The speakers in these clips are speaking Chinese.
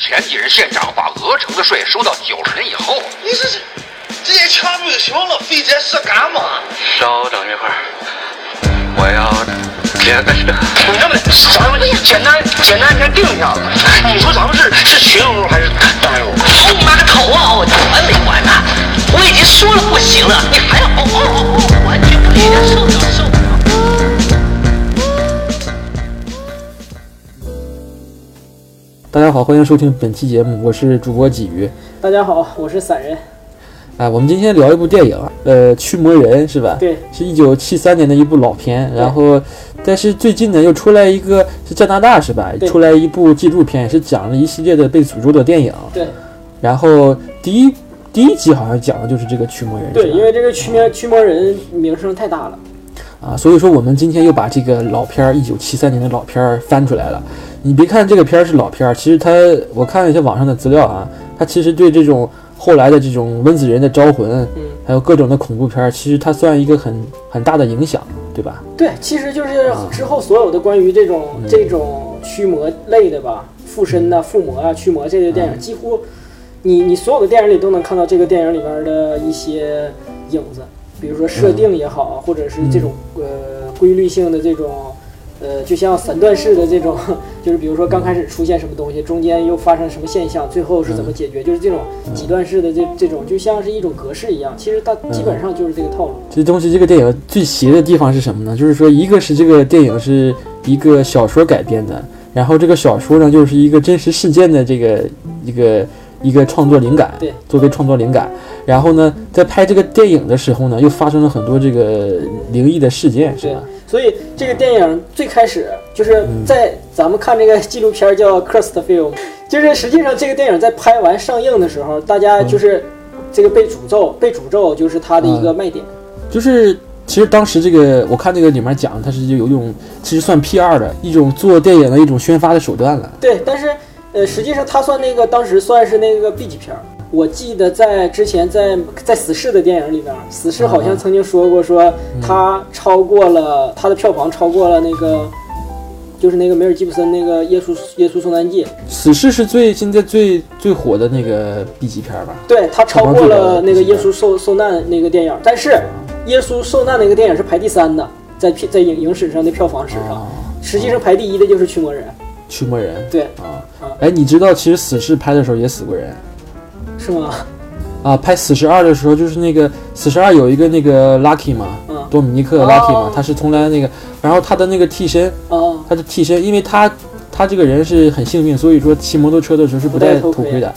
前几任县长把鹅城的税收到九十年以后，你这是这也全不行了，费这事干嘛？稍等一会儿，我要接个车。你这么咱们简单简单先定下子，你说咱们是是群殴还是单殴？哦你妈个头啊！哦，管没完呢？我已经说了不行了，你还要哦哦哦哦，完全不理解，受大家好，欢迎收听本期节目，我是主播鲫鱼。大家好，我是散人。啊，我们今天聊一部电影，呃，《驱魔人》是吧？对，是一九七三年的一部老片。然后，但是最近呢，又出来一个是加拿大是吧？对出来一部纪录片，是讲了一系列的被诅咒的电影。对然后第一第一集好像讲的就是这个驱魔人，对，因为这个驱魔驱魔人名声太大了。啊，所以说我们今天又把这个老片儿，一九七三年的老片儿翻出来了。你别看这个片儿是老片儿，其实它我看了一些网上的资料啊，它其实对这种后来的这种温子仁的招魂，嗯，还有各种的恐怖片儿，其实它算一个很很大的影响，对吧？对，其实就是之后所有的关于这种、嗯这种驱魔类的吧，附身呐、附魔啊、驱魔这类电影，几乎你你所有的电影里都能看到这个电影里边的一些影子，比如说设定也好，啊或者是这种呃规律性的这种。呃，就像三段式的这种，就是比如说刚开始出现什么东西，中间又发生什么现象，最后是怎么解决，就是这种几段式的这这种，就像是一种格式一样。其实它基本上就是这个套路。这东西这个电影最邪的地方是什么呢？就是说，一个是这个电影是一个小说改编的，然后这个小说呢就是一个真实事件的这个一个一个创作灵感，对，作为创作灵感。然后呢，在拍这个电影的时候呢，又发生了很多这个灵异的事件，是对吧？，所以这个电影最开始就是嗯在咱们看这个纪录片叫《Cursed Film》，就是实际上这个电影在拍完上映的时候，大家就是这个被诅咒，被诅咒就是它的一个卖点。就是其实当时这个我看这个里面讲，它是有一种其实算 P 二的一种做电影的一种宣发的手段了。对，但是呃，实际上它算那个当时算是那个 B 级片儿。我记得在之前在在死侍的电影里边，死侍好像曾经说过，说他超过了他的票房超过了那个，就是那个梅尔吉普森那个耶稣耶稣受难记，死侍是最现在最最火的那个 B 级片吧？对，他超过了那个耶稣受受难那个电影，但是耶稣受难那个电影是排第三的，在片在影影史上的票房史上，啊，实际上排第一的就是驱魔人，驱魔人。对，啊。啊。哎，你知道其实死侍拍的时候也死过人是吗？啊？拍死侍二的时候，就是那个死侍二有一个那个 Lucky 嘛，嗯多米尼克 Lucky 嘛哦，他是从来那个，然后他的那个替身，啊，他的替身，因为他他这个人是很幸运，所以说骑摩托车的时候是不戴头盔的，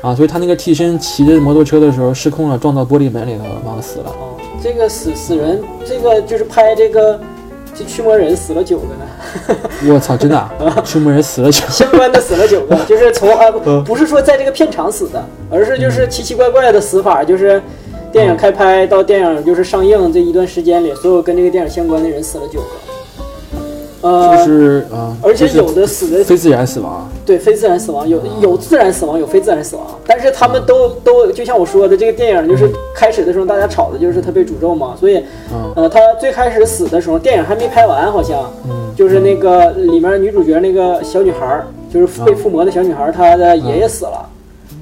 啊，所以他那个替身骑着摩托车的时候失控了，撞到玻璃门里头，完了死了。哦，这个死死人，这个就是拍这个这驱魔人死了九个呢，我操，真的啊，出门人死了就 相关的死了九个，就是从不是说在这个片场死的，而是就是奇奇怪怪的死法，就是电影开拍到电影就是上映这一段时间里，所有跟这个电影相关的人死了九个，呃，就是啊，而且有的死的非自然死亡。对非自然死亡，有有自然死亡，有非自然死亡，但是他们都都就像我说的，这个电影就是开始的时候大家吵的就是他被诅咒嘛，所以嗯呃，他最开始死的时候，电影还没拍完，好像嗯。就是那个里面女主角那个小女孩儿，就是被附魔的小女孩儿，她的爷爷死了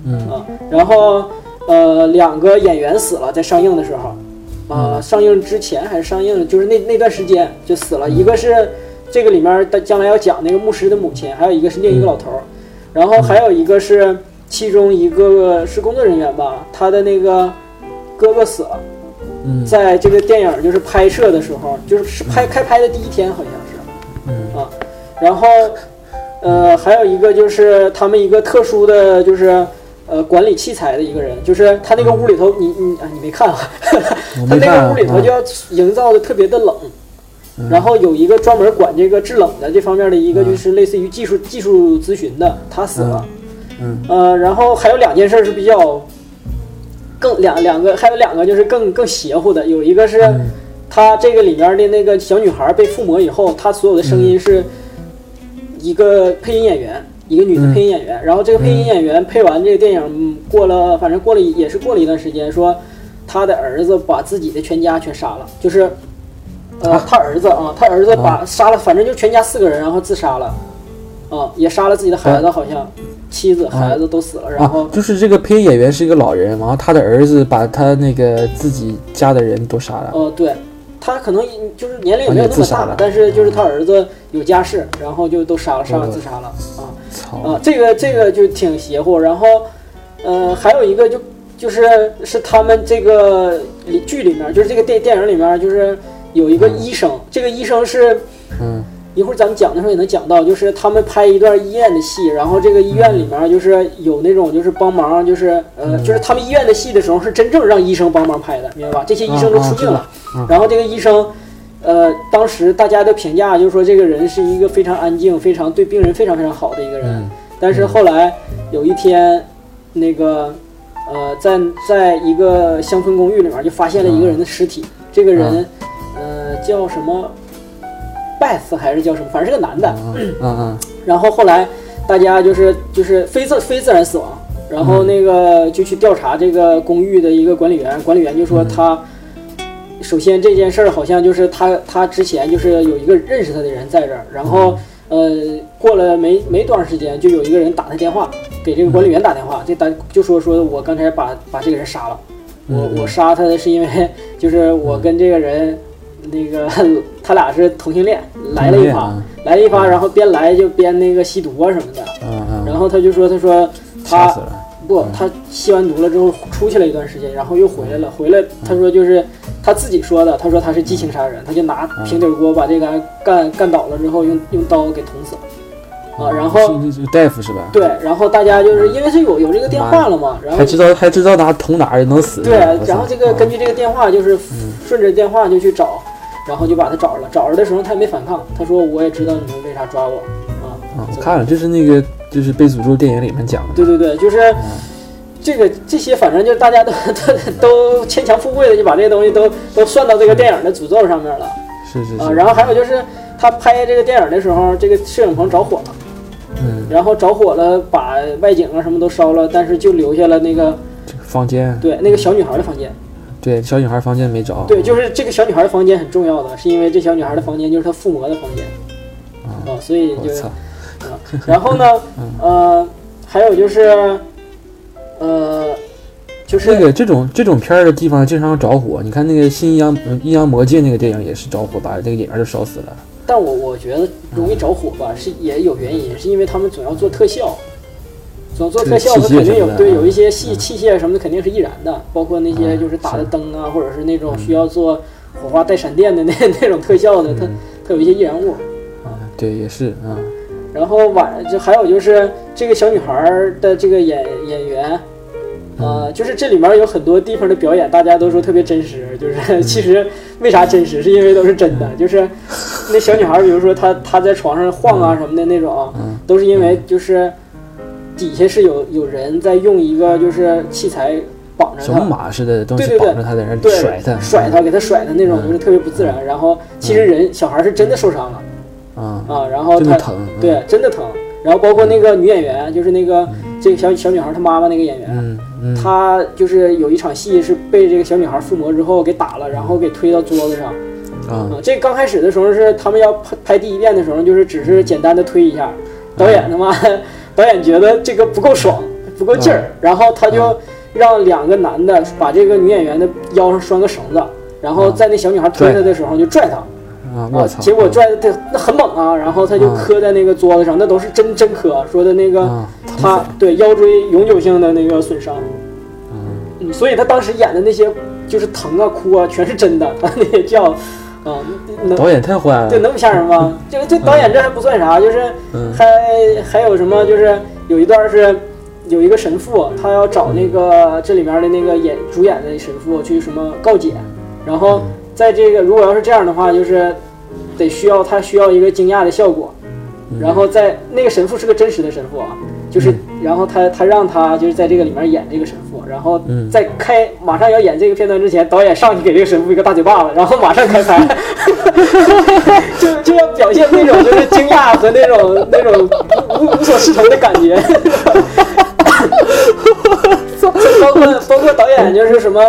嗯。啊，然后呃两个演员死了，在上映的时候，啊、上映之前还是上映就是那那段时间就死了，一个是这个里面的将来要讲那个牧师的母亲，还有一个是另一个老头儿，然后还有一个是其中一个是工作人员吧，他的那个哥哥死了。嗯在这个电影就是拍摄的时候，就是是拍开拍的第一天，好像是嗯啊。然后呃，还有一个就是他们一个特殊的就是呃管理器材的一个人，就是他那个屋里头，你你啊你没看啊？他那个屋里头就要营造的特别的冷。然后有一个专门管这个制冷的这方面的一个，嗯。就是类似于技术技术咨询的，他死了。嗯。呃，然后还有两件事是比较更两两个，还有两个就是更更邪乎的，有一个是他这个里面的那个小女孩被附魔以后，她所有的声嗯音是一个配音演员，一个女的嗯。配音演员，然后这个配音演员配完这个电影，嗯过了反正过了也是过了一段时间，说他的儿子把自己的全家全杀了，就是。呃，他儿子啊，他儿子把杀了，反正就全家四个人，然后自杀了。啊，也杀了自己的孩子，好像妻子、孩子都死了，然后啊，就是这个配音演员是一个老人，然后他的儿子把他那个自己家的人都杀了。哦，对，他可能就是年龄也没有那么大但是就是他儿子有家室，然后就都杀了，杀了哦自杀了啊！啊，这个这个就挺邪乎。然后，呃，还有一个就就是是他们这个里剧里面，就是这个电电影里面，就是有一个医生，这个医生是嗯。一会儿咱们讲的时候也能讲到，就是他们拍一段医院的戏，然后这个医院里面就是有那种就是帮忙，就是呃，嗯就是他们医院的戏的时候是真正让医生帮忙拍的，明白吧？这些医生都出镜了，然后这个医生，呃，当时大家的评价就是说这个人是一个非常安静、非常对病人非常非常好的一个人，嗯。但是后来有一天，那个呃，在在一个乡村公寓里面就发现了一个人的尸体，这个人呃叫什么？拜斯还是叫什么？反正是个男的。嗯嗯然后后来大家就是就是非自非自然死亡，然后那个就去调查这个公寓的一个管理员，管理员就说他。首先这件事儿好像就是他他之前就是有一个认识他的人在这儿，然后呃过了没没多长时间，就有一个人打他电话给这个管理员打电话，这打就说说我刚才把把这个人杀了，我我杀他的是因为就是我跟这个人那个 他俩是同性恋，来了一发嗯来了一发，然后边来就边那个吸毒啊什么的，嗯嗯，然后他就说他说他。不，他吸完毒了之后出去了一段时间，然后又回来了。回来他说就是他自己说的，他说他是激情杀人，他就拿平底锅把这个干干倒了之后，用用刀给捅死了啊。然后大夫是吧？对，然后大家就是因为是有有这个电话了嘛，然后还知道还知道哪捅哪儿能死。对然后这个根据这个电话就是顺着电话就去找，然后就把他找着了。找着的时候他也没反抗，他说我也知道你们为啥抓我啊。啊，我看了，这是那个就是被诅咒电影里面讲的。对对对，就是这个这些，反正就是大家都 都都牵强附会的，就把这些东西都都算到这个电影的诅咒上面了啊。是是是。然后还有就是他拍这个电影的时候，这个摄影棚着火了，嗯，然后着火了，把外景啊什么都烧了，但是就留下了那个这个房间，对那个小女孩的房间。对小女孩房间没着。对，就是这个小女孩的房间很重要的，是因为这小女孩的房间就是她附魔的房间啊，所以就啊，然后呢，呃，还有就是，呃，就是那个这种这种片儿的地方经常着火，你看那个《新阴阳嗯阴阳魔界》那个电影也是着火，把这个演员就烧死了。但我我觉得容易着火吧，是也有原因，是因为他们总要做特效，总做特效，对它肯定有对有一些嗯器器械什么的肯定是易燃的，包括那些嗯就是打的灯啊，或者是那种需要做火花带闪电的那 那种特效的，它嗯。它有一些易燃物。啊对，也是啊，然后晚就还有就是这个小女孩儿的这个演演员，呃，就是这里面有很多地方的表演，大家都说特别真实。就是 其实为啥真实，是因为都是真的。就是 那小女孩儿，比如说她她在床上晃啊什么的那种，嗯。都是因为就是底下是有有人在用一个就是器材绑着小木她。马似的东西对对对绑着他在那甩他，甩他，给他甩的那种，嗯就是特别不自然。然后其实人小孩儿是真的受伤了啊，啊，然后他疼。嗯对，真的疼。然后包括那个女演员，就是那个这个小小女孩她妈妈那个演员，她就是有一场戏是被这个小女孩附魔之后给打了，然后给推到桌子上。啊啊，这刚开始的时候是他们要拍拍第一遍的时候，就是只是简单的推一下，导演他妈导演觉得这个不够爽，不够劲儿，然后他就让两个男的把这个女演员的腰上拴个绳子，然后在那小女孩推她的时候就拽她。啊，啊我，操！结果拽的他那很猛啊，然后他就啊磕在那个桌子上，那都是真真磕，说的那个他对腰椎永久性的那个损伤，嗯。嗯，所以他当时演的那些就是疼啊哭啊全是真的，他 那些叫啊能导演太坏了。对，能不吓人吗？这个这导演这还不算啥，就是嗯还还有什么就是有一段是。有一个神父，他要找那个这里面的那个演主演的神父去什么告解，然后在这个如果要是这样的话，就是得需要他需要一个惊讶的效果，然后在那个神父是个真实的神父啊，就是然后他他让他就是在这个里面演这个神父，然后嗯。在开马上要演这个片段之前，导演上去给这个神父一个大嘴巴子，然后马上开拍，就就要表现那种就是惊讶和那种 那种无无所适从的感觉。包括包括导演就是什么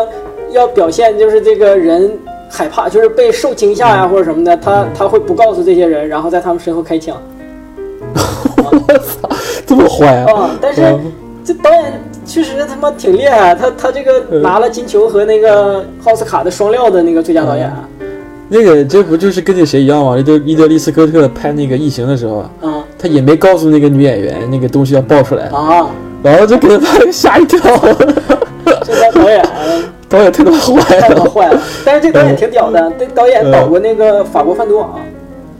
要表现就是这个人害怕，就是被受惊吓呀或者什么的，他他会不告诉这些人，然后在他们身后开枪。啊这么坏啊？啊，但是嗯这导演确实他妈挺厉害，他他这个嗯拿了金球和那个奥斯卡的双料的那个最佳导演啊，那个这不就是跟那谁一样吗？伊德伊德利斯科特拍那个《异形》的时候，啊他也没告诉那个女演员那个东西要爆出来，啊，然后就给他拍吓一跳。这个导演 导演太他妈坏太他妈坏了，但是这导演挺屌的，这导演导过那个法国贩毒网，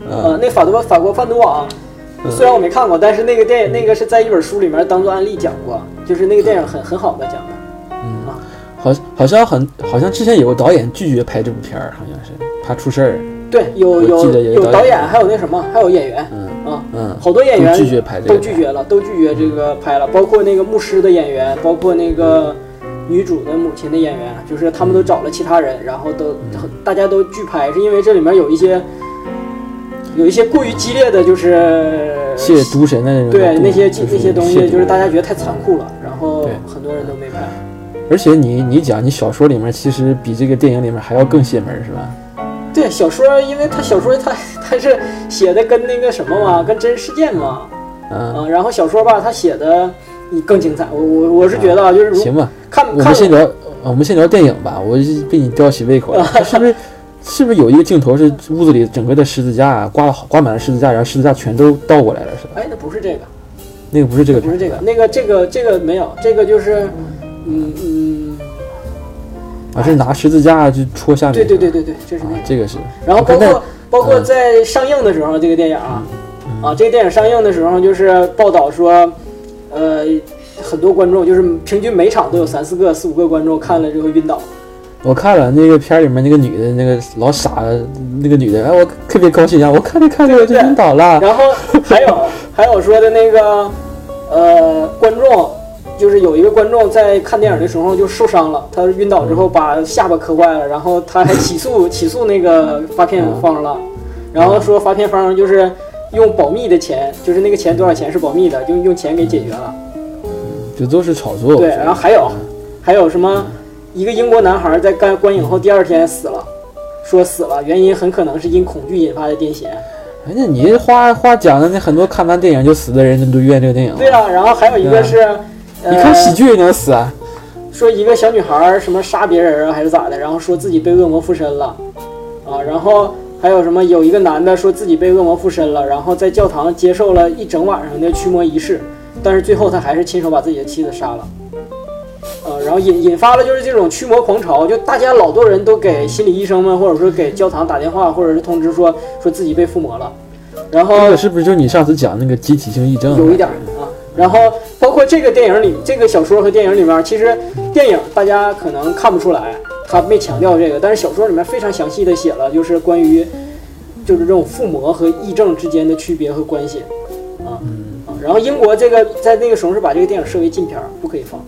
呃，啊！那法国法国贩毒网。虽然我没看过，但是那个电影那个是在一本书里面当做案例讲过，就是那个电影很很好的讲的。嗯。好，好像很好像之前有个导演拒绝拍这部片儿，好像是怕出事儿。对，有有有导演还有那什么，还有演员嗯啊，嗯，好多演员都拒绝拍这个都拒绝了，都拒绝这个拍了，包括那个牧师的演员，包括那个女主的母亲的演员，就是他们都找了其他人，然后都嗯。大家都拒拍，是因为这里面有一些有一些过于激烈的，就是亵渎神的那种对那些就是那些东西，就是大家觉得太残酷了，然后很多人都没拍。而且你你讲你小说里面其实比这个电影里面还要更邪门是吧？对小说，因为他小说他他是写的跟那个什么嘛，跟真实事件嘛，嗯，啊，然后小说吧，他写的更精彩。我我我是觉得啊，就是如行吧，看看我们先聊，我们先聊电影吧。我是被你吊起胃口了，它是不是？是不是有一个镜头是屋子里整个的十字架啊，挂了好挂满了十字架，然后十字架全都倒过来了，是吧？哎，那不是这个，那个不是这个，不是这个，那个这个这个没有，这个就是，嗯嗯，啊，是拿十字架就戳下面。对对对对对，这是那啊个。，这个是。然后包括包括嗯在上映的时候，这个电影啊，啊，这个电影上映的时候就是报道说，呃，很多观众就是平均每场都有三四个、四五个观众看了之后晕倒。我看了那个片儿里面那个女的，那个老傻的那个女的，哎，我特别高兴啊！我看着看着我就晕倒了。然后还有还有说的那个，呃，观众就是有一个观众在看电影的时候就受伤了，他晕倒之后把下巴磕坏了，然后他还起诉起诉那个发片方了，然后说发片方就是用保密的钱，就是那个钱多少钱是保密的，就用钱给解决了。这都是炒作。对，然后还有还有什么？一个英国男孩在干观影后第二天死了，说死了，原因很可能是因恐惧引发的癫痫。哎，那你话话讲的那很多看完电影就死的人都怨这个电影。对啊，然后还有一个是，呃、你看喜剧也能死啊？说一个小女孩儿什么杀别人啊，还是咋的？然后说自己被恶魔附身了，啊，然后还有什么？有一个男的说自己被恶魔附身了，然后在教堂接受了一整晚上的驱魔仪式，但是最后他还是亲手把自己的妻子杀了。呃，然后引引发了就是这种驱魔狂潮，就大家老多人都给心理医生们，或者说给教堂打电话，或者是通知说说自己被附魔了，然后这个是不是就是你上次讲那个集体性癔症？有一点儿啊。然后包括这个电影里，这个小说和电影里面，其实电影大家可能看不出来，他没强调这个，但是小说里面非常详细的写了，就是关于就是这种附魔和癔症之间的区别和关系啊啊。然后英国这个在那个时候是把这个电影设为禁片儿，不可以放。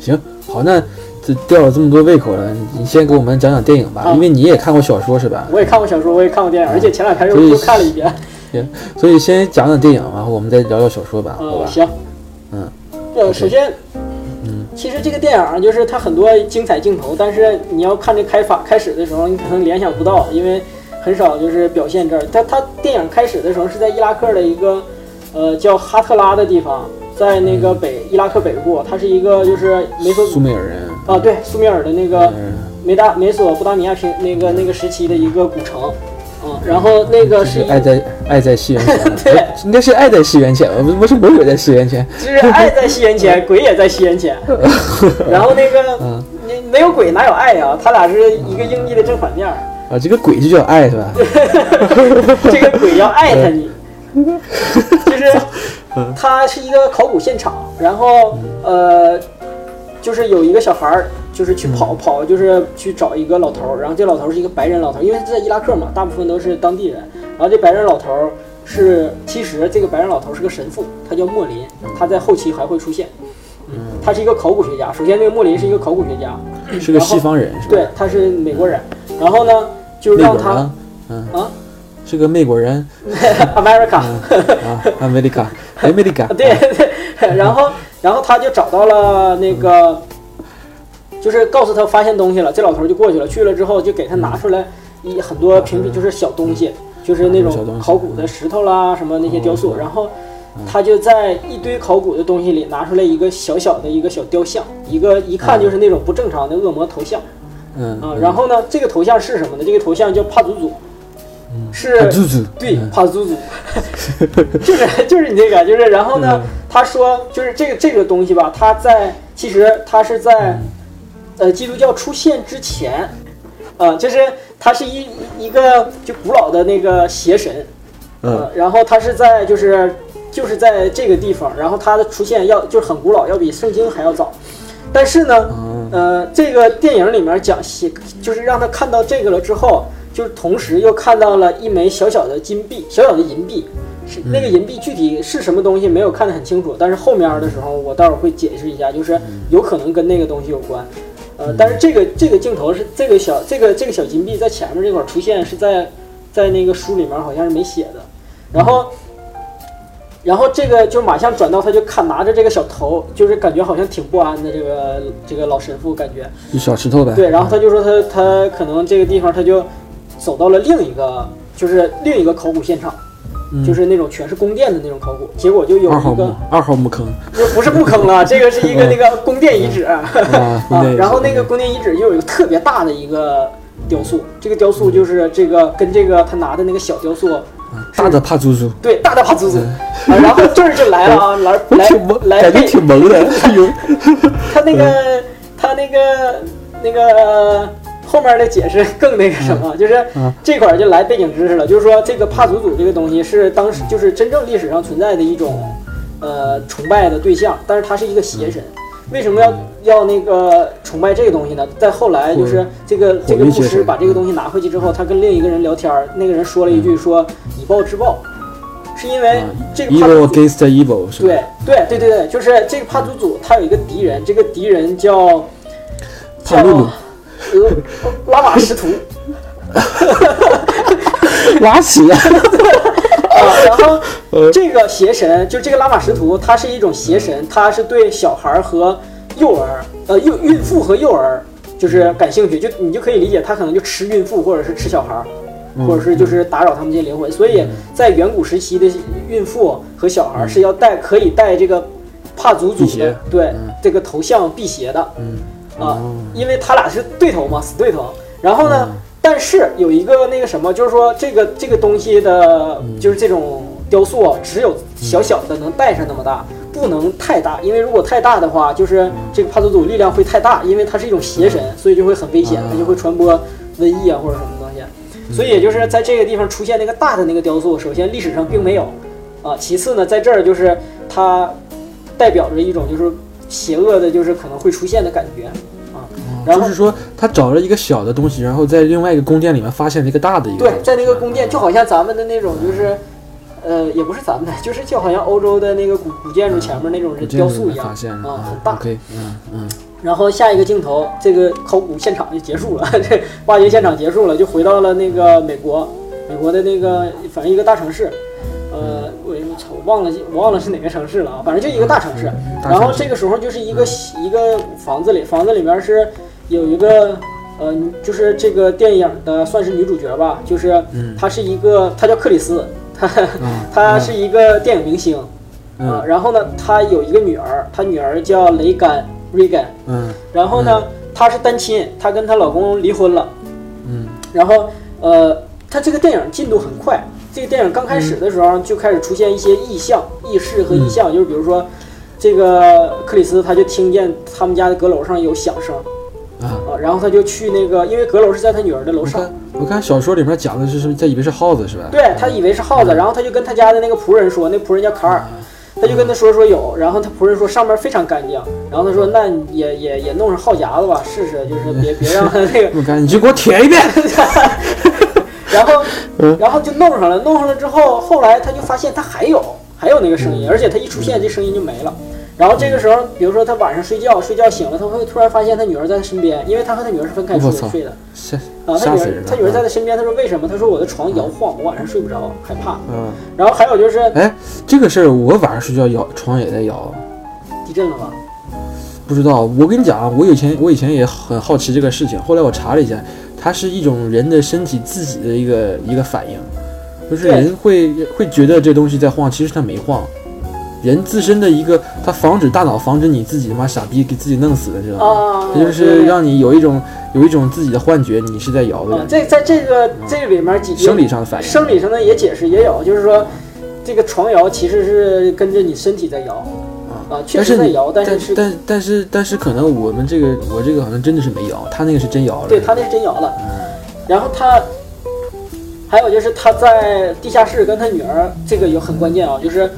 行，好，那这吊了这么多胃口了，你先给我们讲讲电影吧，啊因为你也看过小说是吧？我也看过小说，我也看过电影，而且前两天又又看了一遍。行所以先讲讲电影，然后我们再聊聊小说吧，好呃，吧？行，嗯，呃，首先，嗯，其实这个电影啊就是它很多精彩镜头，但是你要看这开发开始的时候，你可能联想不到，因为很少就是表现这儿。它它电影开始的时候是在伊拉克的一个呃叫哈特拉的地方，在那个北伊拉克北部，它是一个就是美索苏美尔人，啊对苏美尔的那个嗯，美大美索不达米亚平那个那个时期的一个古城，啊，然后那个是是爱在爱在西元前，对哎应该是爱在西元前，不是不是魔鬼在西元前，就是爱在西元前，鬼也在西元前。然后那个嗯你没有鬼哪有爱呀？他俩是一个硬币的正反面。啊，这个鬼就叫爱是吧？这个鬼要艾特你，就是它是一个考古现场，然后呃，就是有一个小孩儿，就是去跑跑，就是去找一个老头儿，然后这老头儿是一个白人老头儿，因为他在伊拉克嘛，大部分都是当地人，然后这白人老头儿是其实这个白人老头儿是个神父，他叫莫林，他在后期还会出现。嗯，他是一个考古学家。首先，这个莫林是一个考古学家，是个西方人是吧？对，他是美国人。然后呢，就美让他，嗯啊，是个美国人。America，啊，America，America，对对，然后然后他就找到了那个，就是告诉他发现东西了，这老头就过去了，去了之后就给他拿出来一很多瓶瓶，就是小东西，就是那种考古的石头啦，什么那些雕塑，然后他就在一堆考古的东西里拿出来一个小小的一个小雕像，一个一看就是那种不正常的恶魔头像。嗯啊。然后呢，这个头像是什么呢？这个头像叫帕祖祖，是帕祖祖对嗯。帕祖祖，就是就是你这个，就是然后呢，他说就是这个这个东西吧，他在其实他是在呃基督教出现之前，呃，就是他是一一个就古老的那个邪神，嗯。呃，然后他是在就是就是在这个地方，然后他的出现要就是很古老，要比圣经还要早。但是呢，嗯。呃，这个电影里面讲邪就是让他看到这个了之后，就是同时又看到了一枚小小的金币，小小的银币。是那个银币具体是什么东西没有看得很清楚，但是后面的时候我待会儿会解释一下，就是有可能跟那个东西有关。呃，但是这个这个镜头是这个小这个这个小金币在前面这块儿出现，是在在那个书里面好像是没写的。然后，然后这个就马上转到他就看拿着这个小头，就是感觉好像挺不安的这个这个老神父感觉。就小石头呗。对，然后他就说他他可能这个地方他就走到了另一个就是另一个考古现场，嗯。就是那种全是宫殿的那种考古，结果就有一个，二号墓坑。不是不是墓坑了，这个是一个那个宫殿遗址。啊，啊，然后那个宫殿遗址又有一个特别大的一个雕塑，这个雕塑就是这个跟这个他拿的那个小雕塑，大的帕祖祖，对，大的帕祖祖。啊，然后这儿就来了 啊，来来来感觉挺萌的。有他那个他那个那个后面的解释更那个什么，就是嗯。这块儿就来背景知识了，就是说这个帕祖祖这个东西是当时就是真正历史上存在的一种呃崇拜的对象，但是它是一个邪神。为什么要要那个崇拜这个东西呢？在后来就是这个这个牧师把这个东西拿回去之后，他跟另一个人聊天儿，那个人说了一句说以暴制暴，是因为这个帕祖啊 evil 祖 against evil 是？对对对对对，就是这个帕祖祖他有一个敌人，这个敌人叫叫呃拉玛什图拉屎啊！啊，然后呃这个邪神就这个拉玛什图，它是一种邪神，它是对小孩儿和幼儿呃孕孕妇和幼儿就是感兴趣，就你就可以理解，他可能就吃孕妇或者是吃小孩儿。或者是就是打扰他们这些灵魂，所以在远古时期的孕妇和小孩儿是要戴可以戴这个帕祖祖的对嗯。这个头像辟邪的，嗯啊，因为他俩是对头嘛，死对头。然后呢，但是有一个那个什么，就是说这个这个东西的，就是这种雕塑啊，只有小小的能带上那么大，不能太大，因为如果太大的话，就是这个帕祖祖力量会太大，因为它是一种邪神，所以就会很危险，它就会传播瘟疫啊或者什么东西。所以也就是在这个地方出现那个大的那个雕塑，首先历史上并没有，啊，其次呢，在这儿就是它代表着一种就是邪恶的，就是可能会出现的感觉啊。然后就是说他找了一个小的东西，然后在另外一个宫殿里面发现了一个大的一个。对，在那个宫殿，就好像咱们的那种就是。呃，也不是咱们的，就是就好像欧洲的那个古古建筑前面那种雕塑一样发现啊，很大。嗯嗯然后下一个镜头，这个考古现场就结束了，这挖掘现场结束了，就回到了那个美国，美国的那个反正一个大城市，呃，我操，我忘了我忘了是哪个城市了啊，反正就一个大城市。然后这个时候就是一个一个房子里，房子里面是有一个呃，就是这个电影的算是女主角吧，就是她是一个，她叫克里斯，她她是一个电影明星。啊，嗯然后呢，她有一个女儿，她女儿叫雷甘 （Regan），嗯。然后呢，她是单亲，她跟她老公离婚了。嗯。然后呃，她这个电影进度很快，这个电影刚开始的时候就开始出现一些异象、异事和异象，就是比如说，这个克里斯他就听见他们家的阁楼上有响声啊。啊，然后他就去那个，因为阁楼是在他女儿的楼上我看，小说里面讲的是什么？他以为是耗子是吧？对他以为是耗子，然后他就跟他家的那个仆人说，那仆人叫卡尔，他就跟他说说有，然后他仆人说上面非常干净，然后他说那也也也弄上耗夹子吧，试试，就是别 别让他那个，你就给我舔一遍。然后然后就弄上了，弄上了之后，后来他就发现他还有还有那个声音，而且他一出现这声音就没了。然后这个时候，比如说他晚上睡觉，睡觉醒了，他会突然发现他女儿在他身边，因为他和他女儿是分开睡的。吓啊，他女儿！他女儿在他身边，他说为什么？他说我的床摇晃，我晚上睡不着，害怕。嗯，然后还有就是哎，这个事儿我晚上睡觉摇床也在摇，地震了吗？不知道。我跟你讲啊，我以前我以前也很好奇这个事情，后来我查了一下，它是一种人的身体自己的一个一个反应，就是人会会觉得这东西在晃，其实它没晃。人自身的一个，它防止大脑防止你自己他妈傻逼给自己弄死的，知道吗？啊，它就是让你有一种有一种自己的幻觉，你是在摇的啊，感觉，这在这个这个里面几生理上的反应。生理上的也解释也有，就是说这个床摇其实是跟着你身体在摇啊，确实在摇，但是是但但是但是可能我们这个我这个好像真的是没摇，他那个是真摇了。对他那是真摇了。嗯然后他还有就是他在地下室跟他女儿，这个有很关键啊，就是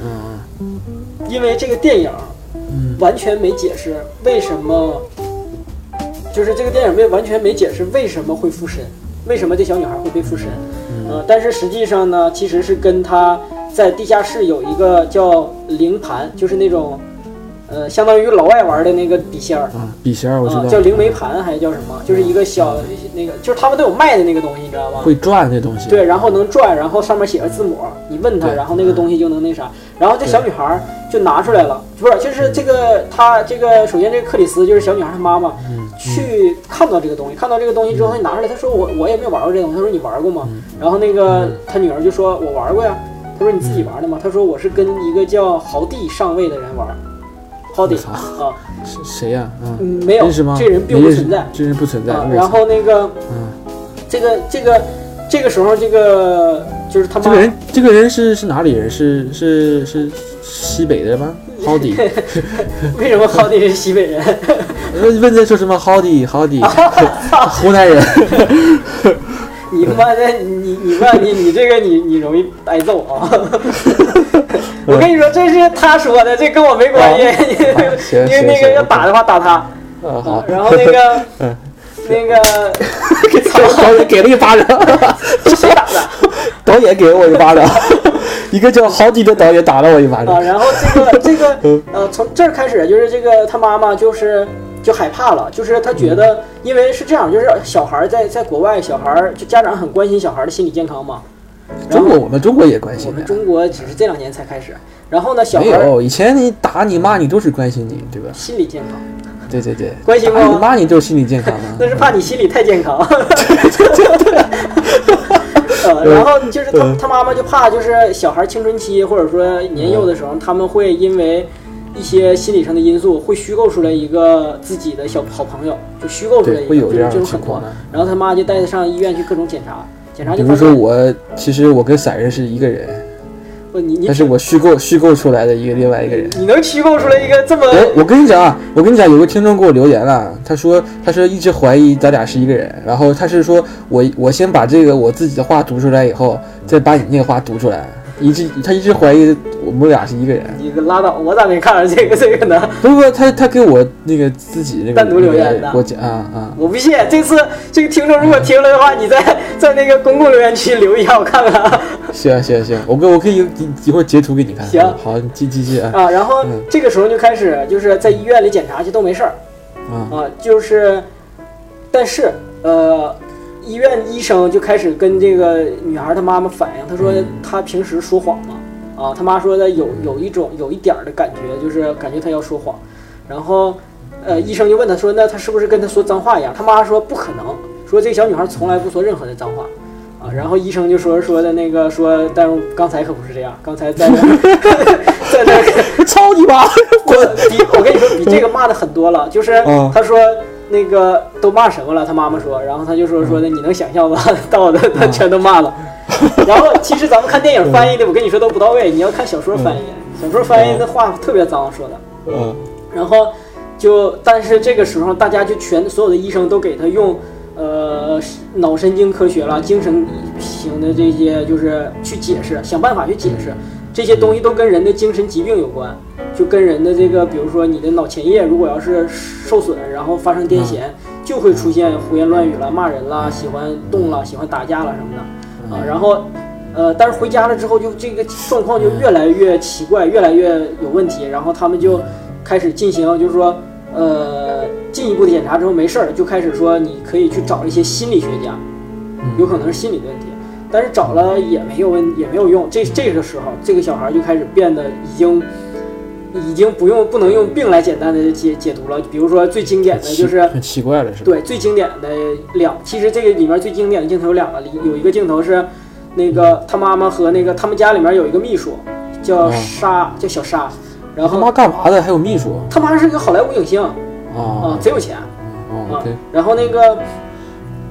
嗯因为这个电影嗯完全没解释为什么，就是这个电影没完全没解释为什么会附身，为什么这小女孩会被附身。嗯呃，但是实际上呢，其实是跟他在地下室有一个叫灵盘，就是那种，呃，相当于老外玩的那个笔仙儿。啊，笔仙儿我知道，啊，叫灵媒盘还是叫什么？就是一个小那个，就是他们都有卖的那个东西，你知道吗？会转那东西。对，然后能转，然后上面写着字母，你问他，然后那个东西就能那啥。然后这小女孩儿就拿出来了，不是，就是这个她这个首先这个克里斯就是小女孩她妈妈，嗯去看到这个东西，看到这个东西之后，她拿出来，她说我我也没玩过这个东西，她说你玩过吗？嗯然后那个她女儿就说我玩过呀，她说你自己玩的吗？她说我是跟一个叫豪蒂上尉的人玩，豪蒂我操啊，是谁呀？嗯，嗯，没有认识吗？这人并不存在。这人不存在。然后那个嗯，这个这个这个时候这个就是他妈这个人这个人是是哪里人？是是是西北的吗？Howdy，为什么好的是西北人？问问他说什么 Howdy Howdy，湖南人。你他妈的，你你妈你你这个你你容易挨揍啊！我跟你说，这是他说的，这跟我没关系。因为那个要打的话打他，啊好啊，然后那个 嗯那个导演给了一巴掌，是谁打的导演给了我一巴掌，一个叫 Howdy 的导演打了我一巴啊？掌。然后这个这个嗯呃，从这儿开始就是这个他妈妈就是。就害怕了，就是他觉得，因为是这样，就是小孩儿在在国外，小孩儿就家长很关心小孩儿的心理健康嘛。中国我们中国也关心我，们中国只是这两年才开始。然后呢，小没孩儿有以前你打你骂你都是关心你，对吧？心理健康，对对对，关心打你？骂你就是心理健康吗。那是怕你心理太健康。呃，然后就是他嗯他妈妈就怕，就是小孩青春期或者说年幼的时候，他们会因为一些心理上的因素，会虚构出来一个自己的小好朋友，就虚构出来，一个，会有这种情况。。然后他妈就带他上医院去各种检查，检查比如说我，其实我跟散人是一个人，不你你但是我虚构虚构出来的一个另外一个人。你能虚构出来一个这么我我跟你讲啊，我跟你讲，有个听众给我留言了，他说他说一直怀疑咱俩是一个人，然后他是说我我先把这个我自己的话读出来以后，再把你那个话读出来，一直他一直怀疑我们俩是一个人。你个拉倒，我咋没看着这个这个呢？不不，他他给我那个自己那个单独留言的。我讲啊啊，我不信，这次这个听众如果听了的话，你在 在那个公共留言区留一下，我看看。行行行，我给我可以一一会儿截图给你看。行。好，你继继续啊。啊。然后嗯。这个时候就开始就是在医院里检查去都没事儿。啊啊，就是，但是呃，医院医生就开始跟这个女孩她妈妈反映，她说嗯。她平时说谎嘛，啊，他妈说的有有一种有一点儿的感觉，就是感觉他要说谎，然后呃，医生就问他说，那他是不是跟他说脏话一样？他妈说不可能，说这个小女孩从来不说任何的脏话。啊，然后医生就说说的那个说，但是刚才可不是这样，刚才在那 在那儿操你妈！我比我跟你说，比这个骂的很多了。就是嗯他说那个都骂什么了？他妈妈说，然后他就说说的，你能想象吗？到的他全都骂了。然后其实咱们看电影翻译的，我跟你说都不到位，你要看小说翻译，小说翻译的话特别脏说的。嗯然后就，但是这个时候大家就全所有的医生都给他用，呃，脑神经科学啦、精神型的这些，就是去解释，想办法去解释这些东西都跟人的精神疾病有关，就跟人的这个，比如说你的脑前叶如果要是受损，然后发生癫痫，就会出现胡言乱语了、骂人啦、喜欢动了、喜欢打架了什么的啊，然后。呃，但是回家了之后，就这个状况就越来越奇怪，越来越有问题。然后他们就开始进行，就是说，呃，进一步的检查之后没事儿，就开始说你可以去找一些心理学家，有可能是心理的问题。但是找了也没有问，也没有用。这这个时候，这个小孩就开始变得已经，已经不用不能用病来简单的解解读了。比如说最经典的就是很奇怪了是吧？对，最经典的两，其实这个里面最经典的镜头有两个，里有一个镜头是那个他妈妈和那个他们家里面有一个秘书叫嗯沙，叫小沙，然后他妈干嘛的？还有秘书他妈是个好莱坞影星啊，啊？贼有钱哦，啊对，。然后那个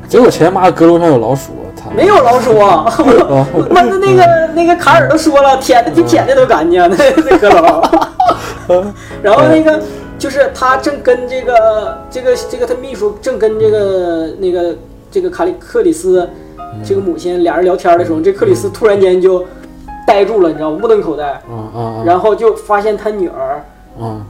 结果前妈阁楼上有老鼠，操！没有老鼠 那那那个那个卡尔都说了，舔的比舔的都干净，那那阁楼。然后那个就是他正跟这个这个这个他秘书正跟这个那个这个卡里克里斯这个母亲俩人聊天的时候，这克里斯突然间就呆住了，你知道吗？目瞪口呆！然后就发现他女儿啊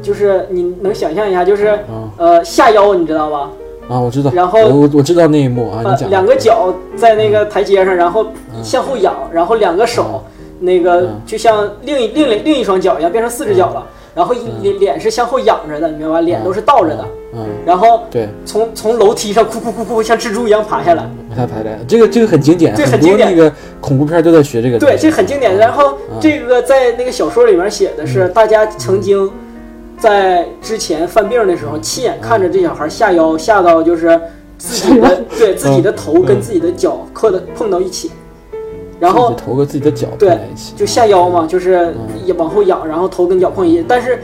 就是你能想象一下，就是啊呃下腰，你知道吧？啊！我知道，然后我我我知道那一幕啊，呃你，讲两个脚在那个台阶上，然后向后仰，然后两个手那个嗯。就像另一另另另一双脚一样变成四只脚了，然后脸脸是向后仰着的，你明白吧？脸都是倒着的，嗯，然后对，从从楼梯上哭哭哭哭像蜘蛛一样爬下来，他拍的这个这个很经典，对很很经典那个恐怖片都在学这个对，这很经典。然后嗯。这个在那个小说里面写的是，大家曾经在之前犯病的时候，亲眼看着这小孩下腰下到就是自己的对自己的头跟自己的脚磕的碰到一起，然后头跟自己的脚对就下腰嘛，就是嗯也往后仰，然后头跟脚碰一起。但是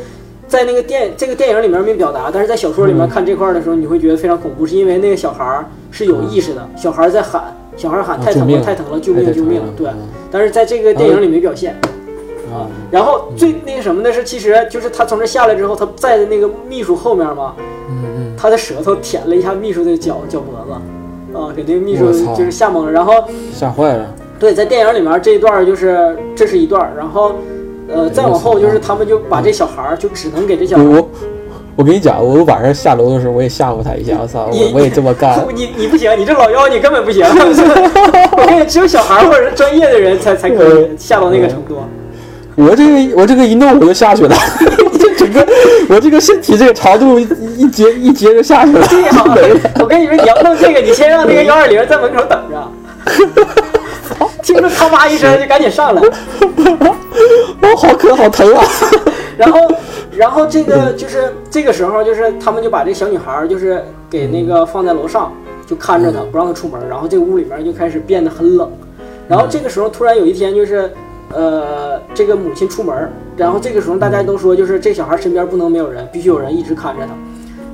在那个电这个电影里面没表达，但是在小说里面嗯。看这块儿的时候，你会觉得非常恐怖，是因为那个小孩儿是有意识的，小孩儿在喊，小孩儿喊啊太疼了，太疼了，救命太救命，对。嗯。但是在这个电影里没表现。啊然后最那个什么的是，其实就是他从这下来之后，他在的那个秘书后面嘛，嗯嗯他的舌头舔了一下秘书的脚脚脖子，啊，给那个秘书就是吓懵了。然后嗯，吓坏了。对，在电影里面这一段就是这是一段，然后呃再往后就是他们就把这小孩儿就只能给这小孩儿。我我我跟你讲，我晚上下楼的时候我也吓唬他一下，我操，我我也这么干。你你不行，你这老妖你根本不行。我跟你只有小孩儿或者是专业的人才才可以吓到那个程度。我这个我这个一弄我就下去了，这 整个我这个身体这个长度一一截一截就下去了。对呀、我跟你说，你要弄这个，你先让那个幺二零在门口等着，听着他妈一声就赶紧上来。哦，好渴好疼啊！然后，然后这个就是这个时候，就是他们就把这小女孩儿就是给那个放在楼上，就看着她，不让她出门。然后这个屋里面就开始变得很冷。然后这个时候突然有一天就是。呃，这个母亲出门，然后这个时候大家都说，就是这小孩身边不能没有人，必须有人一直看着他。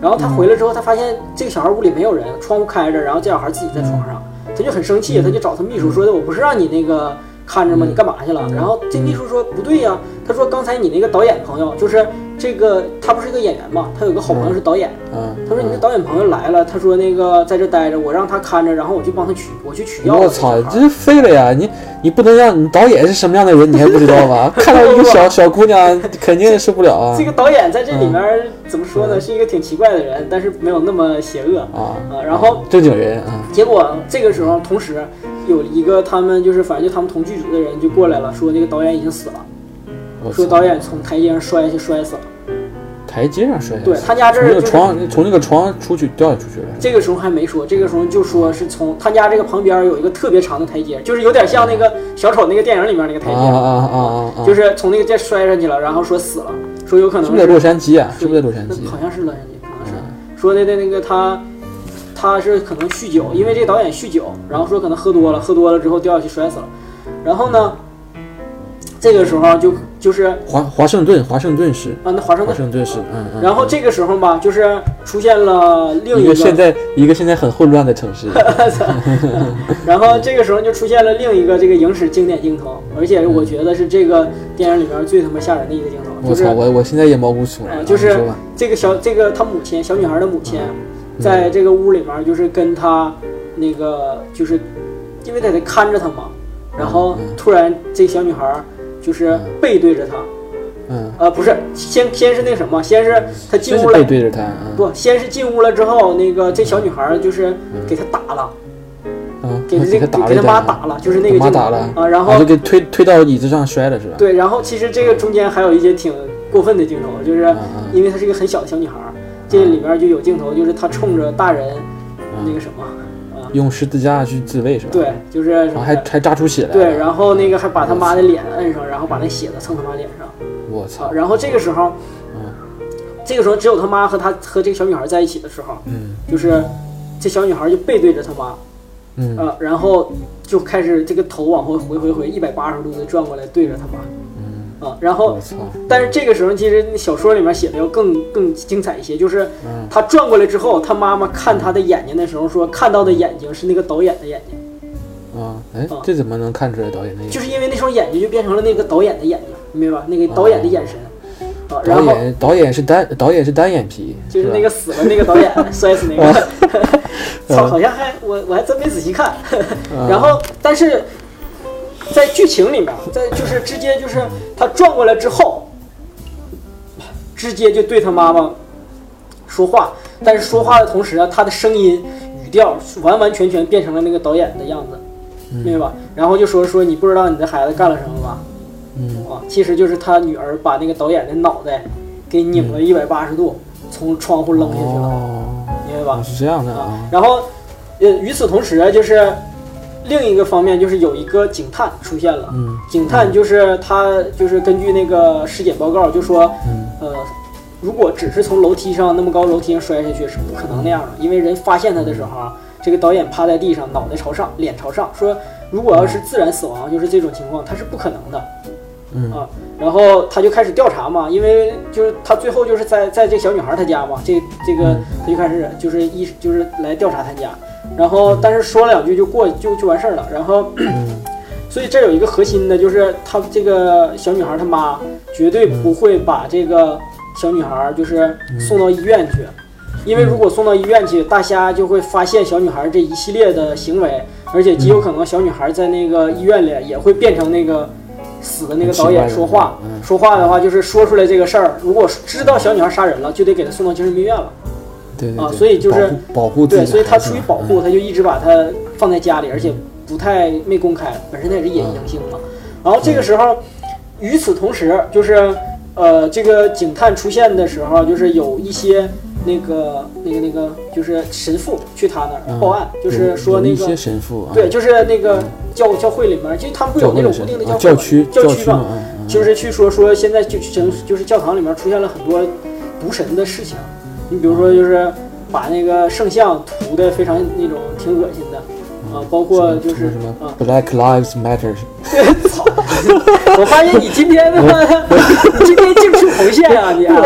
然后他回来之后，他发现这个小孩屋里没有人，窗户开着，然后这小孩自己在床上，他就很生气，他就找他秘书说的：“我不是让你那个看着吗？你干嘛去了？”然后这秘书说：“不对呀，他说刚才你那个导演朋友，就是这个他不是一个演员嘛，他有个好朋友是导演，嗯，他说你的导演朋友来了，他说那个在这待着，我让他看着，然后我去帮他取，我去取药。”我操，这是废了呀！你你不能让你导演是什么样的人，你还不知道吗？看到一个 小小姑娘，肯定受不了啊这个导演在这里面怎么说呢？是一个挺奇怪的人，但是没有那么邪恶啊！啊。然后正经人啊，结果这个时候，同时有一个他们就是反正就他们同剧组的人就过来了，说那个导演已经死了，说导演从台阶上摔下去摔死了。台阶上摔下去，对他家这从那个儿就是床从那个床出去掉下出去了。这个时候还没说，这个时候就说是从他家这个旁边有一个特别长的台阶，就是有点像那个小丑那个电影里面那个台阶，啊啊啊啊啊！就是从那个再摔上去了，然后说死了，说有可能是不是在洛杉矶啊？是不是在洛杉矶？好像是洛杉矶，可能是说的那个他，他是可能酗酒，因为这个导演酗酒，然后说可能喝多了，喝多了之后掉下去摔死了，然后呢，这个时候就就是华华盛顿，华盛顿市，啊，那华盛顿，华盛顿市，嗯嗯。然后这个时候吧，就是出现了另一个，一个现在一个现在很混乱的城市，然后这个时候就出现了另一个这个影史经典镜头，而且我觉得是这个电影里面最他妈吓人的一个镜头，就是我操，我我现在也毛骨悚啊，然。就是这个小这个他母亲小女孩的母亲，嗯在这个屋里面就是跟他那个就是因为在这看着他嘛，然后嗯突然这小女孩就是背对着他，嗯，呃，不是，先先是那什么，先是她进屋了背，对着他，嗯。不，先是进屋了之后，那个这小女孩就是给他打了，嗯，给他这个打给他妈打了，就是那个镜头妈打了啊，然啊后就给推推到椅子上摔了是吧？对，然后其实这个中间还有一些挺过分的镜头，就是因为她是一个很小的小女孩儿，这里边就有镜头，就是他冲着大人嗯那个什么啊，用十字架去自卫是吧？，对，就是然后还还扎出血来。对，然后那个还把他妈的脸摁上，然后把那血子蹭他妈脸上啊我操，，然后这个时候，这个时候只有他妈和他和这个小女孩在一起的时候，嗯就是这小女孩就背对着他妈，嗯啊，然后就开始这个头往后回回回一百八十度的转过来对着他妈，啊，然后，但是这个时候，其实那小说里面写的要更更精彩一些，就是嗯他转过来之后，他妈妈看他的眼睛的时候说，看到的眼睛是那个导演的眼睛，啊，哎啊，这怎么能看出来导演的眼睛？就是因为那双眼睛就变成了那个导演的眼睛，你明白吧？那个导演的眼神啊，然导后演导演是单导演是单眼皮，就是那个死了那个导演 摔死那个，操，好像还我我还真没仔细看。然后，但是在剧情里面，在就是直接就是他转过来之后，直接就对他妈妈说话，但是说话的同时啊，他的声音语调完完全全变成了那个导演的样子，明白吧？然后就说说你不知道你的孩子干了什么吧？嗯啊，其实就是他女儿把那个导演的脑袋给拧了一百八十度，从窗户扔下去了，哦，明白吧？是这样的啊啊，，然后，呃，与此同时啊，就是另一个方面，就是有一个警探出现了。嗯警探就是他，就是根据那个尸检报告，就说，嗯呃，如果只是从楼梯上那么高楼梯上摔下去是不可能那样的，因为人发现他的时候啊，这个导演趴在地上，脑袋朝上，脸朝上，说如果要是自然死亡，就是这种情况，他是不可能的。嗯。啊，然后他就开始调查嘛，因为就是他最后就是在在这小女孩她家嘛，这这个嗯。他就开始就是一就是来调查她家，然后但是说了两句就过就就完事儿了，然后嗯。所以这有一个核心的就是他这个小女孩她妈绝对不会把这个小女孩就是送到医院去，因为如果送到医院去，大虾就会发现小女孩这一系列的行为，而且极有可能小女孩在那个医院里也会变成那个死的那个导演说话嗯，说话的话就是说出来这个事儿，如果知道小女孩杀人了，就得给她送到精神病院了。啊对对对所以就是保护对，所以他出于保护，他就一直把她放在家里，而且不太没公开，本身他也是隐形性嘛。然后这个时候，与此同时，就是呃，这个警探出现的时候，就是有一些那个那个那个，就是神父去他那儿嗯。报案，就是说那个一些神父啊，对，就是那个教教会里面，就他们不有那种固定的教会吗教区教区嘛区嘛，，嗯嗯就是去说说现在就神就是教堂里面出现了很多毒神的事情，你比如说就是把那个圣像涂的非常那种挺恶心的啊，包括就是什么啊，Black Lives Matter，操！我发现你今天他妈，你今天净出红线啊你啊！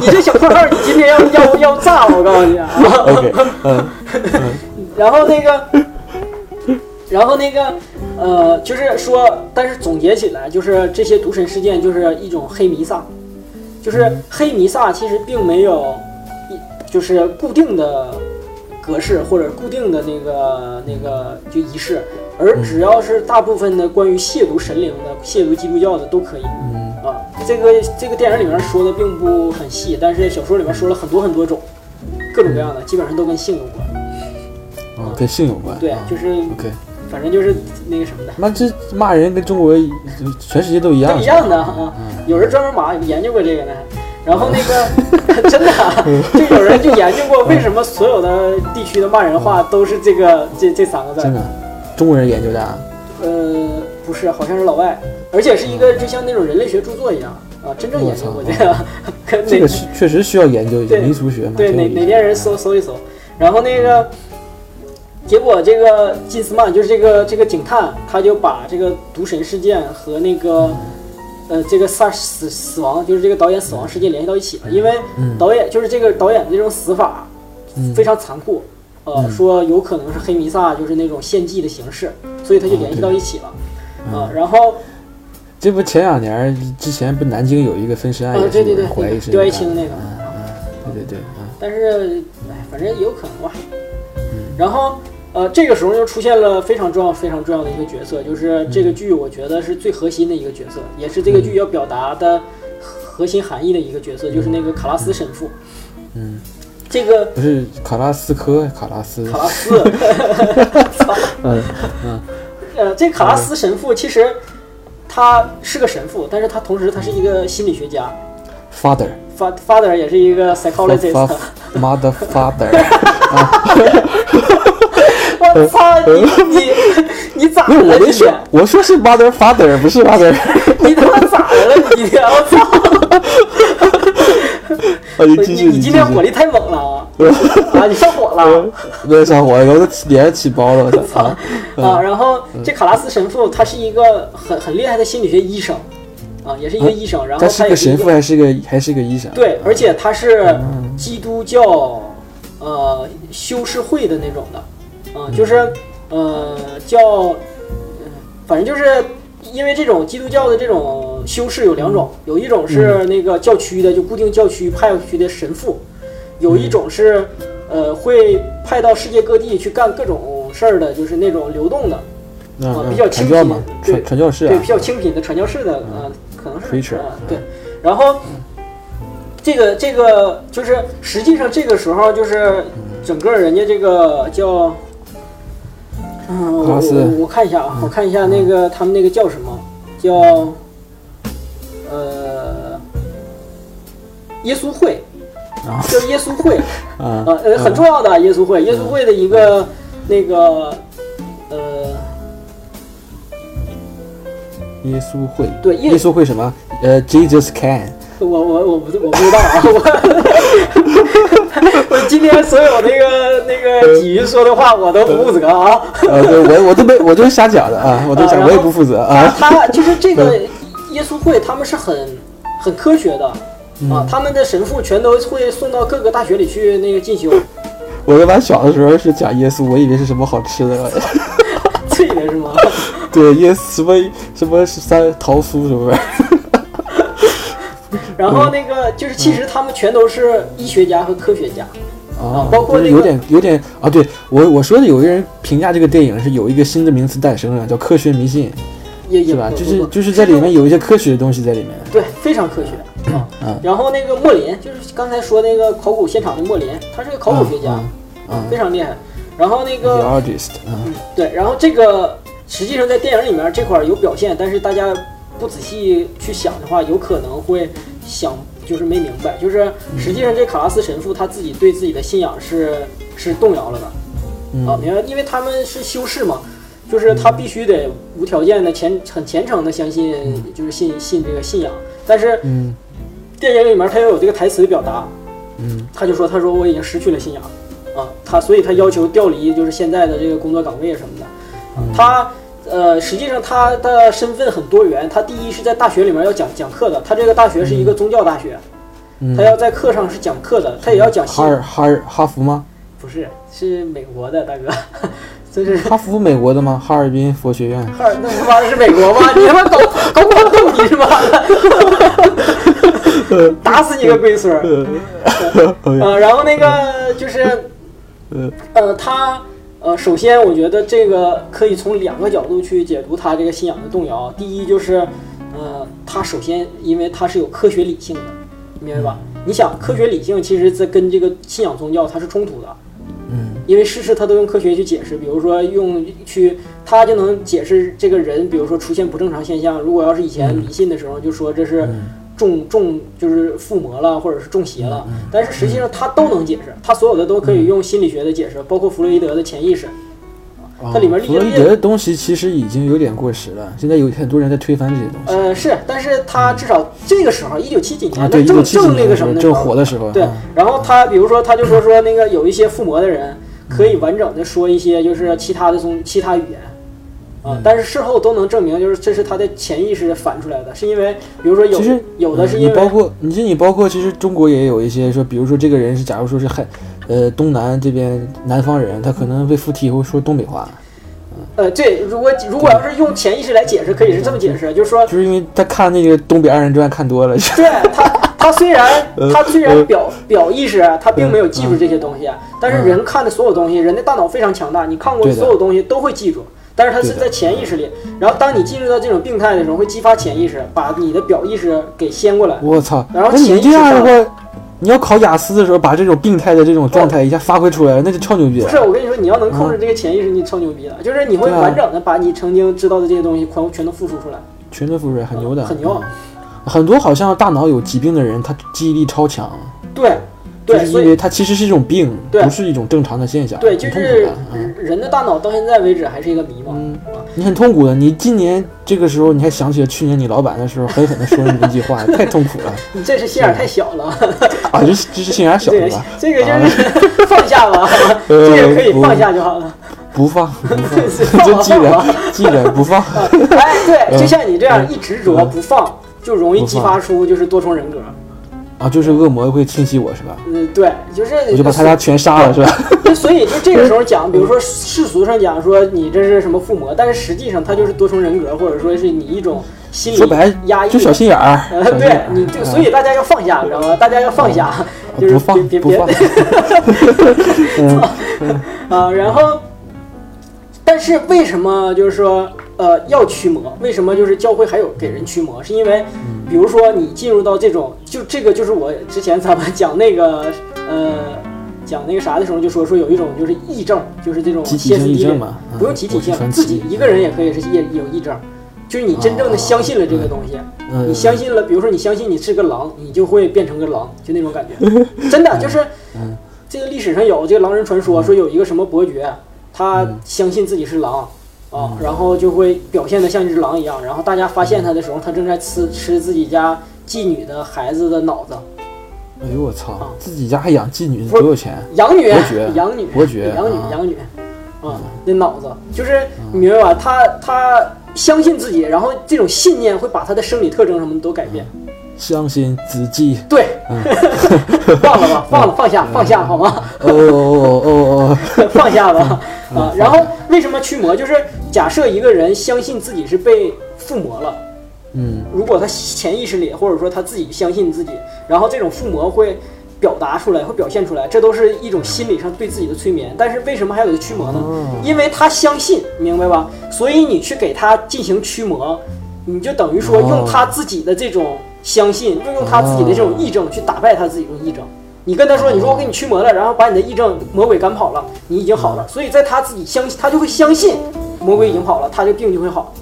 你这小括号，你今天要要要炸我，我告诉你啊！OK，嗯 然后那个，然后那个，呃，就是说，但是总结起来，就是这些毒神事件就是一种黑弥撒，就是黑弥撒其实并没有一就是固定的格式或者固定的那个那个就仪式，而只要是大部分的关于亵渎神灵的、亵渎基督教的都可以。嗯啊，这个这个电影里面说的并不很细，但是小说里面说了很多很多种，各种各样的，基本上都跟性有关。嗯，跟性有关，对啊，就是 OK，反正就是那个什么的，那这骂人跟中国全世界都一样，都一样的啊。有人专门骂研究过这个呢。然后那个 真的啊，就有人就研究过为什么所有的地区的骂人话都是这个这这三个字儿。真的，中国人研究的啊，呃，不是，好像是老外，而且是一个就像那种人类学著作一样啊，真正研究过这个。这个确实需要研究一下对民俗学嘛，对，哪哪天人搜搜一搜，然后那个，结果这个金斯曼就是这个这个警探，他就把这个毒神事件和那个呃这个萨死死亡，就是这个导演死亡事件联系到一起了，因为嗯。导演就是这个导演的这种死法嗯非常残酷，呃，嗯。说有可能是黑弥撒，就是那种献祭的形式，所以他就联系到一起了。啊，然后这不前两年之前不南京有一个分尸案对对对怀疑是刁爱那个青那个，对对对，啊但是哎，反正也有可能吧。然后呃，这个时候又出现了非常重要、非常重要的一个角色，就是这个剧我觉得是最核心的一个角色，也是这个剧要表达的核心含义的一个角色，就是那个卡拉斯神父。嗯，这个不是卡拉斯科，卡拉斯，卡拉斯，嗯嗯 呃，这卡拉斯神父其实他是个神父，但是他同时他是一个心理学家，father。，fa father 也是一个 psychologist。mother father，我操你 你你咋了？我没说，我说是 mother father，不是 mother。你他妈咋的了？你我操！啊，你你你今天火力力太猛了啊！啊，你上火了没有上火了，我都脸起包了，我操！啊！然后这卡拉斯神父他是一个很很厉害的心理学医生啊，也是一个医生，然后他是也是个神父还是个还是个医生？对，而且他是基督教呃修士会的那种的，啊、就是呃叫，呃反正就是因为这种基督教的这种修士有两种，有一种是那个教区的，就固定教区派出去的神父，有一种是呃会派到世界各地去干各种事儿的，就是那种流动的，嗯，啊嗯比较清贫传教，对传传教士啊对，比，较清贫的传教士的，呃，可能是对。然后这个这个就是实际上这个时候就是整个人家这个叫，嗯，我我我我看一下啊，我看一下那个他们那个叫什么，叫呃耶稣会，啊。叫耶稣会。呃，很重要的耶稣会，耶稣会的一个那个呃，耶稣会，对耶耶稣会什么？呃，Jesus can，我我我不我不知道啊，我我今天所有那个那个鲫鱼说的话我都不负责啊。呃，对我我都没我都是瞎讲的啊，我都讲，啊我也不负责啊。他 就是这个耶稣会，他们是很很科学的嗯啊，他们的神父全都会送到各个大学里去那个进修，我他妈小的时候是讲耶稣，我以为是什么好吃的，醉的是吗？对，耶稣什么什么三桃酥什么玩意儿？然后那个就是其实他们全都是医学家和科学家。啊，包括那个有点有点啊，对我我说的有一个人评价这个电影是有一个新的名词诞生了，叫科学迷信，也也是吧？就是就是在里面有一些科学的东西在里面。对，非常科学啊。嗯然后那个莫林，就是刚才说那个考古现场的莫林，他是个考古学家，嗯非常厉害。然后那个 artist，嗯对，然后这个实际上在电影里面这块儿有表现，但是大家不仔细去想的话，有可能会想就是没明白，就是实际上这卡拉斯神父他自己对自己的信仰是是动摇了的。啊，嗯明白？因为他们是修士嘛，就是他必须得无条件的虔很虔诚的相信，就是信信这个信仰。但是嗯电影里面他又有这个台词的表达，嗯他就说他说我已经失去了信仰啊，他所以他要求调离就是现在的这个工作岗位什么的。嗯他呃，实际上他的身份很多元。他第一是在大学里面要讲讲课的，他这个大学是一个宗教大学，嗯他要在课上是讲课的，他也要讲信哈尔哈尔哈佛吗？不是是美国的大哥，这是哈佛美国的吗？哈尔滨佛学院。哈尔那他妈的是美国吗？你他妈搞搞不懂你是吧？打死你个龟孙儿！呃，然后那个就是，呃，他呃，首先我觉得这个可以从两个角度去解读他这个信仰的动摇。第一就是，呃，他首先因为他是有科学理性的，明白吧？你想，科学理性其实在跟这个信仰宗教它是冲突的。嗯因为事实他都用科学去解释，比如说用去，他就能解释这个人，比如说出现不正常现象。如果要是以前迷信的时候，就说这是中中就是附魔了，或者是中邪了。但是实际上他都能解释，他所有的都可以用心理学的解释，包括弗洛伊德的潜意识。它里面哦弗洛伊德的东西其实已经有点过时了，现在有很多人在推翻这些东西。呃，是，但是他至少这个时候，一九七几年，啊，对，一正正那个什么的时候火的时候，对啊，然后他比如说，他就说说那个有一些附魔的人可以完整的说一些就是其他的宗其他语言，啊，嗯。但是事后都能证明就是这是他的潜意识反出来的，是因为比如说有其实嗯有的是因为你包括你这你包括其实中国也有一些说，比如说这个人是假如说是汉呃东南这边南方人，他可能被附体以后说东北话，呃对，如果如果要是用潜意识来解释，可以是这么解释，就是说就是因为他看那个东北二人转看多了，对他，他虽然呃他虽然呃表表意识他并没有记住这些东西，但是嗯。人看的所有东西，人的大脑非常强大，你看过的。所有东西都会记住。但是它是在潜意识里，然后当你进入到这种病态的时候，会激发潜意识，把你的表意识给掀过来。我操！然后潜意识上样的话，你要考雅思的时候把这种病态的这种状态一下发挥出来，那就超牛逼了。不是，我跟你说，你要能控制这个潜意识，你超牛逼了。就是你会完整的把你曾经知道的这些东西全全都复述出来，全都复出来，很牛的，很牛。很多好像大脑有疾病的人，他记忆力超强，对，就对，所以是因为它其实是一种病，不是一种正常的现象，对，就是人的大脑到现在为止还是一个谜嘛。嗯你很痛苦的。你今年这个时候你还想起了去年你老板的时候狠狠的说了你那句话，太痛苦了 你这是心眼太小了。啊！这这是心眼小了吧？，这个就是放下吧，呃这个可以放下就好了。不放不放，就记放吧着记着不放。哎，对，嗯就像你这样一执着不放，就容易激发出就是多重人格。啊，就是恶魔会侵袭我是吧？嗯，对，就是我就把他家全杀了是吧？就所以就这个时候讲，比如说世俗上讲说你这是什么附魔，但是实际上它就是多重人格，或者说是你一种心理说白压抑。就小心眼儿。对你这，嗯所以大家要放下，知道吗？大家要放下，就是别别别 啊，然后，但是为什么就是说呃要驱魔？为什么就是教会还有给人驱魔？是因为，嗯比如说你进入到这种，就这个就是我之前咱们讲那个呃讲那个啥的时候就说说有一种就是癔症，就是这种集体歇斯底里性癔症嘛，嗯不用集体性自己一个人也可以是也有癔症。就是你真正的相信了这个东西，嗯你相信了，比如说你相信你是个狼，你就会变成个狼，就那种感觉，真的就是，嗯这个历史上有这个狼人传说，说有一个什么伯爵，他相信自己是狼啊，然后就会表现得像一只狼一样，然后大家发现他的时候，他正在吃吃自己家妓女的孩子的脑子，哎呦我操啊！自己家还养妓女，多有钱？养女 伯爵，养女，伯爵养女啊，养女，啊，那脑子就是你明白吧？他他相信自己，然后这种信念会把他的生理特征什么的都改变。相信自己。对，忘了吧，放了，放下，放下，好吗？哦哦哦哦放下吧，啊。然后为什么驱魔？就是假设一个人相信自己是被附魔了，嗯如果他潜意识里或者说他自己相信自己，然后这种附魔会表达出来，会表现出来，这都是一种心理上对自己的催眠。但是为什么还有驱魔呢？哦因为他相信，明白吧？所以你去给他进行驱魔，你就等于说哦用他自己的这种相信，就用他自己的这种癔症去打败他自己这种癔症。你跟他说，你说我给你驱魔了，然后把你的癔症魔鬼赶跑了，你已经好了。所以在他自己相信，他就会相信魔鬼已经跑了，他这病就会好。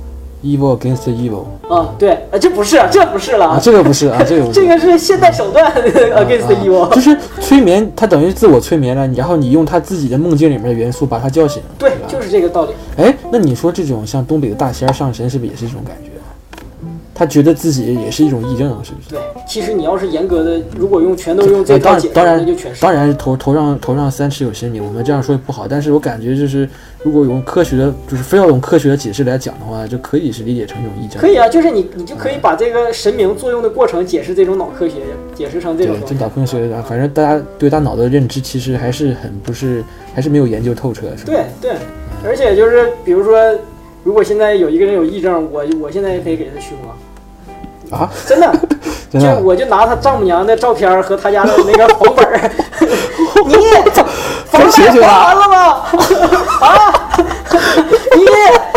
，evil against evil 啊、对，啊，这不是，这不是了啊，这个不是啊，这个不是 这个是现代手段 against evil。就是催眠，它等于自我催眠了，然后你用他自己的梦境里面的元素把他叫醒，对，吧就是这个道理。哎，那你说这种像东北的大仙上身，是不是也是这种感觉？他觉得自己也是一种癔症，是不是？对，其实你要是严格的，如果用全都用呃这套解释，当然当然那就全是。当然头头上头上三尺有神明，我们这样说也不好，但是我感觉就是如果用科学的，就是非要用科学的解释来讲的话，就可以是理解成一种癔症。可以啊，就是你，你就可以把这个神明作用的过程解释这种脑科学，解释成这种对，这脑。科学的，反正大家对大脑的认知其实还是很不是，还是没有研究透彻，是吧？对对，而且就是比如说，如果现在有一个人有癔症，我我现在也可以给他驱魔，啊，真的，真的就我就拿他丈母娘的照片和他家的那个房本儿，你房贷还完了吗？啊，你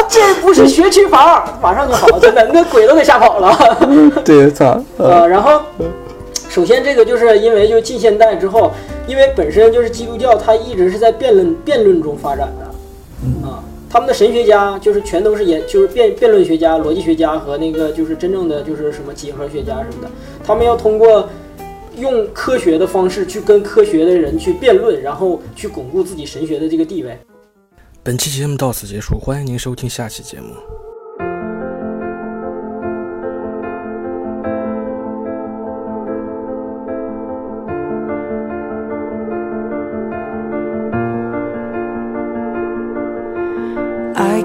这不是学区房，马上就好，真的，那鬼都给吓跑了。对，操，呃，然后首先这个就是因为就近现代之后，因为本身就是基督教，它一直是在辩论辩论中发展的，啊，他们的神学家就是全都是研就是辩辩论学家、逻辑学家和那个就是真正的就是什么几何学家什么的，他们要通过。用科学的方式去跟科学的人去辩论，然后去巩固自己神学的这个地位。本期节目到此结束，欢迎您收听下期节目。